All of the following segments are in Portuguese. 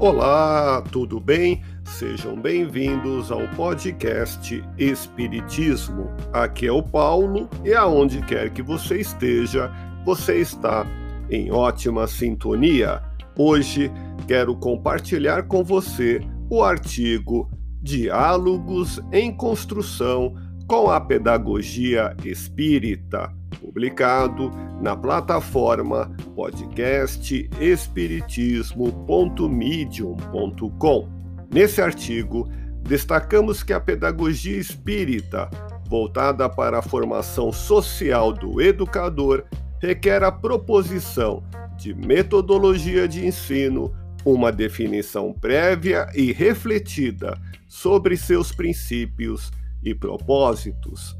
Olá, tudo bem? Sejam bem-vindos ao podcast Espiritismo. Aqui é o Paulo e aonde quer que você esteja, você está em ótima sintonia. Hoje quero compartilhar com você o artigo Diálogos em Construção com a Pedagogia Espírita publicado na plataforma podcast espiritismo.medium.com. Nesse artigo, destacamos que a pedagogia espírita, voltada para a formação social do educador, requer a proposição de metodologia de ensino, uma definição prévia e refletida sobre seus princípios e propósitos.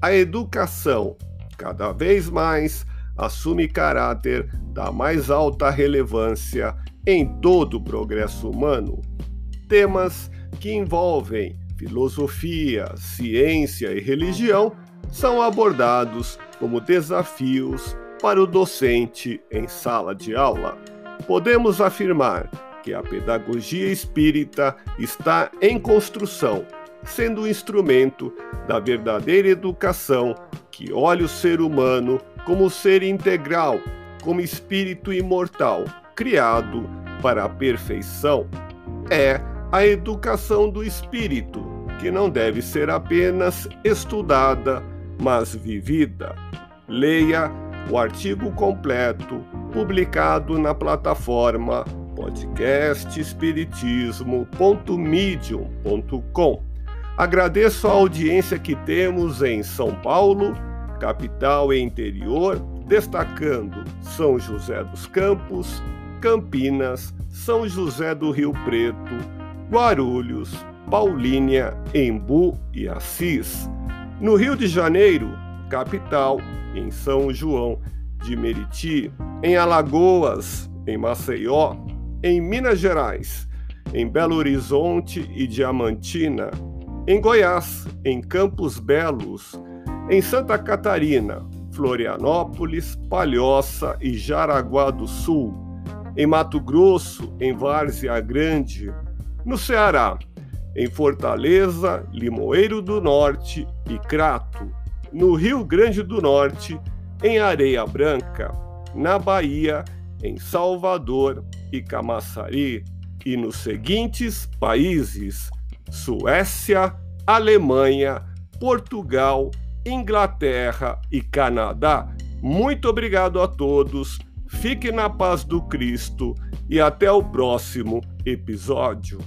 A educação cada vez mais assume caráter da mais alta relevância em todo o progresso humano. Temas que envolvem filosofia, ciência e religião são abordados como desafios para o docente em sala de aula. Podemos afirmar que a pedagogia espírita está em construção, sendo um instrumento da verdadeira educação que olha o ser humano como ser integral, como espírito imortal, criado para a perfeição. É a educação do espírito, que não deve ser apenas estudada, mas vivida. Leia o artigo completo publicado na plataforma podcastespiritismo.medium.com Agradeço a audiência que temos em São Paulo, capital e interior, destacando São José dos Campos, Campinas, São José do Rio Preto, Guarulhos, Paulínia, Embu e Assis. No Rio de Janeiro, capital, em São João de Meriti, em Alagoas, em Maceió, em Minas Gerais, em Belo Horizonte e Diamantina, em Goiás, em Campos Belos, em Santa Catarina, Florianópolis, Palhoça e Jaraguá do Sul, em Mato Grosso, em Várzea Grande, no Ceará, em Fortaleza, Limoeiro do Norte e Crato, no Rio Grande do Norte, em Areia Branca, na Bahia, em Salvador e Camaçari, e nos seguintes países: Suécia, Alemanha, Portugal, Inglaterra e Canadá. Muito obrigado a todos, fique na paz do Cristo e até o próximo episódio.